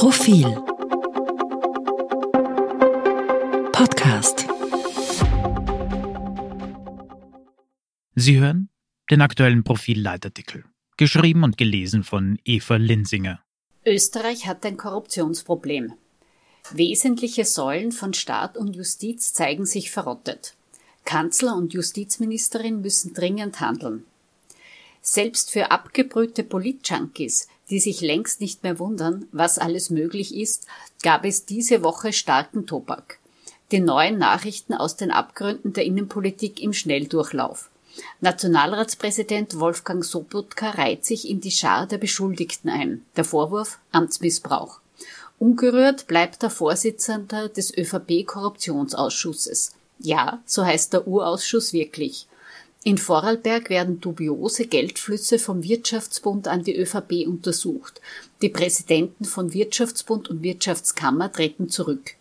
Profil Podcast Sie hören den aktuellen Profil-Leitartikel, geschrieben und gelesen von Eva Linsinger. Österreich hat ein Korruptionsproblem. Wesentliche Säulen von Staat und Justiz zeigen sich verrottet. Kanzler und Justizministerin müssen dringend handeln. Selbst für abgebrühte Politjunkies, die sich längst nicht mehr wundern, was alles möglich ist, gab es diese Woche starken Tobak. Die neuen Nachrichten aus den Abgründen der Innenpolitik im Schnelldurchlauf. Nationalratspräsident Wolfgang Sobotka reiht sich in die Schar der Beschuldigten ein. Der Vorwurf Amtsmissbrauch. Ungerührt bleibt der Vorsitzende des ÖVP-Korruptionsausschusses. Ja, so heißt der Urausschuss wirklich. In Vorarlberg werden dubiose Geldflüsse vom Wirtschaftsbund an die ÖVP untersucht. Die Präsidenten von Wirtschaftsbund und Wirtschaftskammer treten zurück.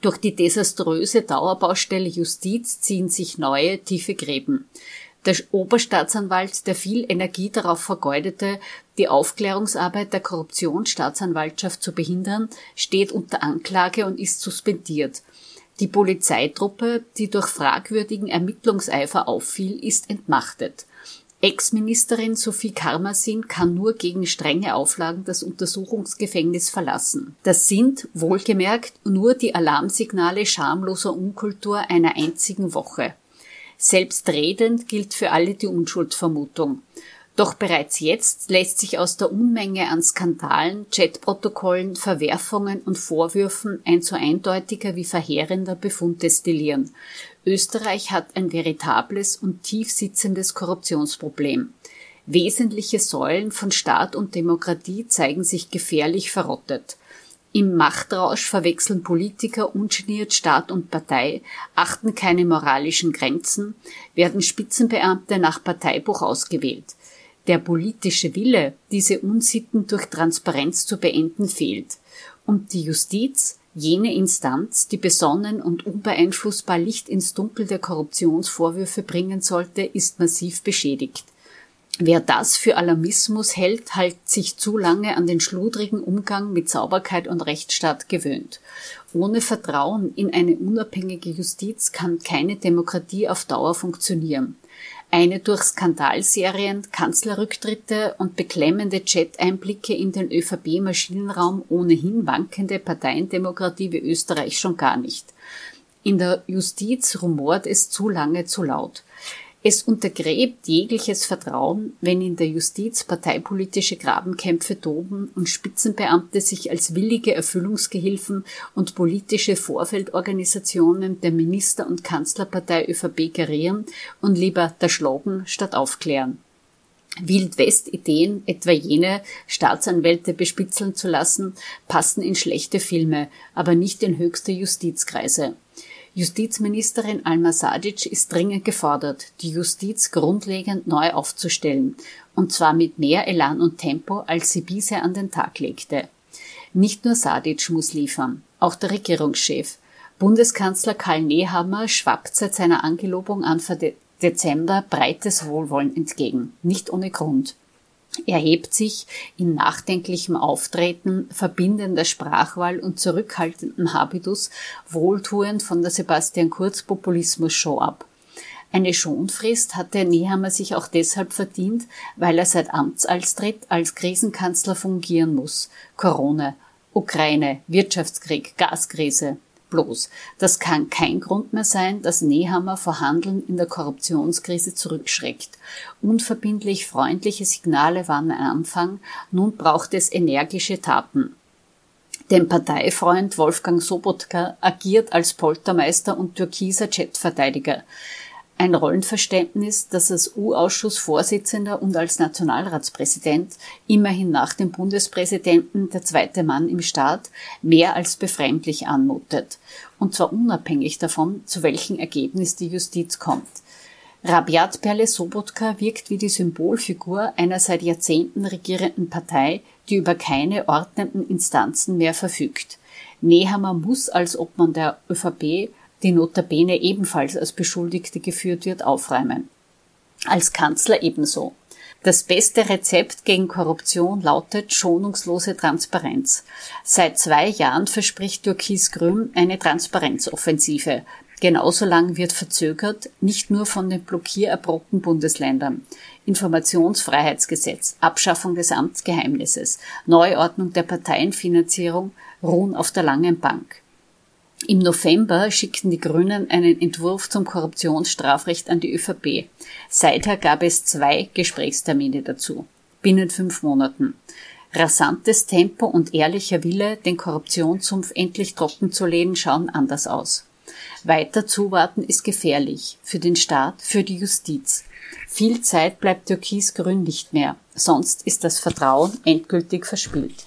Durch die desaströse Dauerbaustelle Justiz ziehen sich neue, tiefe Gräben. Der Oberstaatsanwalt, der viel Energie darauf vergeudete, die Aufklärungsarbeit der Korruptionsstaatsanwaltschaft zu behindern, steht unter Anklage und ist suspendiert. Die Polizeitruppe, die durch fragwürdigen Ermittlungseifer auffiel, ist entmachtet. Ex-Ministerin Sophie Karmasin kann nur gegen strenge Auflagen das Untersuchungsgefängnis verlassen. Das sind, wohlgemerkt, nur die Alarmsignale schamloser Unkultur einer einzigen Woche. Selbstredend gilt für alle die Unschuldsvermutung. Doch bereits jetzt lässt sich aus der Unmenge an Skandalen, Chatprotokollen, Verwerfungen und Vorwürfen ein so eindeutiger wie verheerender Befund destillieren. Österreich hat ein veritables und tief sitzendes Korruptionsproblem. Wesentliche Säulen von Staat und Demokratie zeigen sich gefährlich verrottet. Im Machtrausch verwechseln Politiker ungeniert Staat und Partei, achten keine moralischen Grenzen, werden Spitzenbeamte nach Parteibuch ausgewählt. Der politische Wille, diese Unsitten durch Transparenz zu beenden, fehlt. Und die Justiz, jene Instanz, die besonnen und unbeeinflussbar Licht ins Dunkel der Korruptionsvorwürfe bringen sollte, ist massiv beschädigt. Wer das für Alarmismus hält, hat sich zu lange an den schludrigen Umgang mit Sauberkeit und Rechtsstaat gewöhnt. Ohne Vertrauen in eine unabhängige Justiz kann keine Demokratie auf Dauer funktionieren. Eine durch Skandalserien, Kanzlerrücktritte und beklemmende Chat-Einblicke in den ÖVP-Maschinenraum ohnehin wankende Parteiendemokratie wie Österreich schon gar nicht. In der Justiz rumort es zu lange zu laut. Es untergräbt jegliches Vertrauen, wenn in der Justiz parteipolitische Grabenkämpfe toben und Spitzenbeamte sich als willige Erfüllungsgehilfen und politische Vorfeldorganisationen der Minister- und Kanzlerpartei ÖVP gerieren und lieber der Slogan statt aufklären. Wildwest-Ideen, etwa jene, Staatsanwälte bespitzeln zu lassen, passen in schlechte Filme, aber nicht in höchste Justizkreise. Justizministerin Alma Sadic ist dringend gefordert, die Justiz grundlegend neu aufzustellen, und zwar mit mehr Elan und Tempo, als sie bisher an den Tag legte. Nicht nur Sadic muss liefern, auch der Regierungschef. Bundeskanzler Karl Nehammer schwappt seit seiner Angelobung Anfang Dezember breites Wohlwollen entgegen, nicht ohne Grund. Er hebt sich in nachdenklichem Auftreten, verbindender Sprachwahl und zurückhaltendem Habitus wohltuend von der Sebastian Kurz Populismus Show ab. Eine Schonfrist hatte Nehammer sich auch deshalb verdient, weil er seit Amtsalstritt als Krisenkanzler fungieren muss. Corona, Ukraine, Wirtschaftskrieg, Gaskrise bloß. Das kann kein Grund mehr sein, dass Nehammer vor Handeln in der Korruptionskrise zurückschreckt. Unverbindlich freundliche Signale waren ein Anfang, nun braucht es energische Taten. Dem Parteifreund Wolfgang Sobotka agiert als Poltermeister und türkiser Jetverteidiger ein Rollenverständnis, das als U-Ausschussvorsitzender und als Nationalratspräsident, immerhin nach dem Bundespräsidenten der zweite Mann im Staat, mehr als befremdlich anmutet. Und zwar unabhängig davon, zu welchem Ergebnis die Justiz kommt. Rabiat Perle Sobotka wirkt wie die Symbolfigur einer seit Jahrzehnten regierenden Partei, die über keine ordnenden Instanzen mehr verfügt. Nehammer muss als Obmann der ÖVP die notabene ebenfalls als Beschuldigte geführt wird, aufräumen. Als Kanzler ebenso. Das beste Rezept gegen Korruption lautet schonungslose Transparenz. Seit zwei Jahren verspricht Türkis-Grün eine Transparenzoffensive. Genauso lang wird verzögert, nicht nur von den blockiererprobten Bundesländern. Informationsfreiheitsgesetz, Abschaffung des Amtsgeheimnisses, Neuordnung der Parteienfinanzierung ruhen auf der langen Bank. Im November schickten die Grünen einen Entwurf zum Korruptionsstrafrecht an die ÖVP. Seither gab es zwei Gesprächstermine dazu. Binnen fünf Monaten. Rasantes Tempo und ehrlicher Wille, den Korruptionssumpf endlich trocken zu lehnen, schauen anders aus. Weiter zuwarten ist gefährlich. Für den Staat, für die Justiz. Viel Zeit bleibt Türkis-Grün nicht mehr. Sonst ist das Vertrauen endgültig verspielt.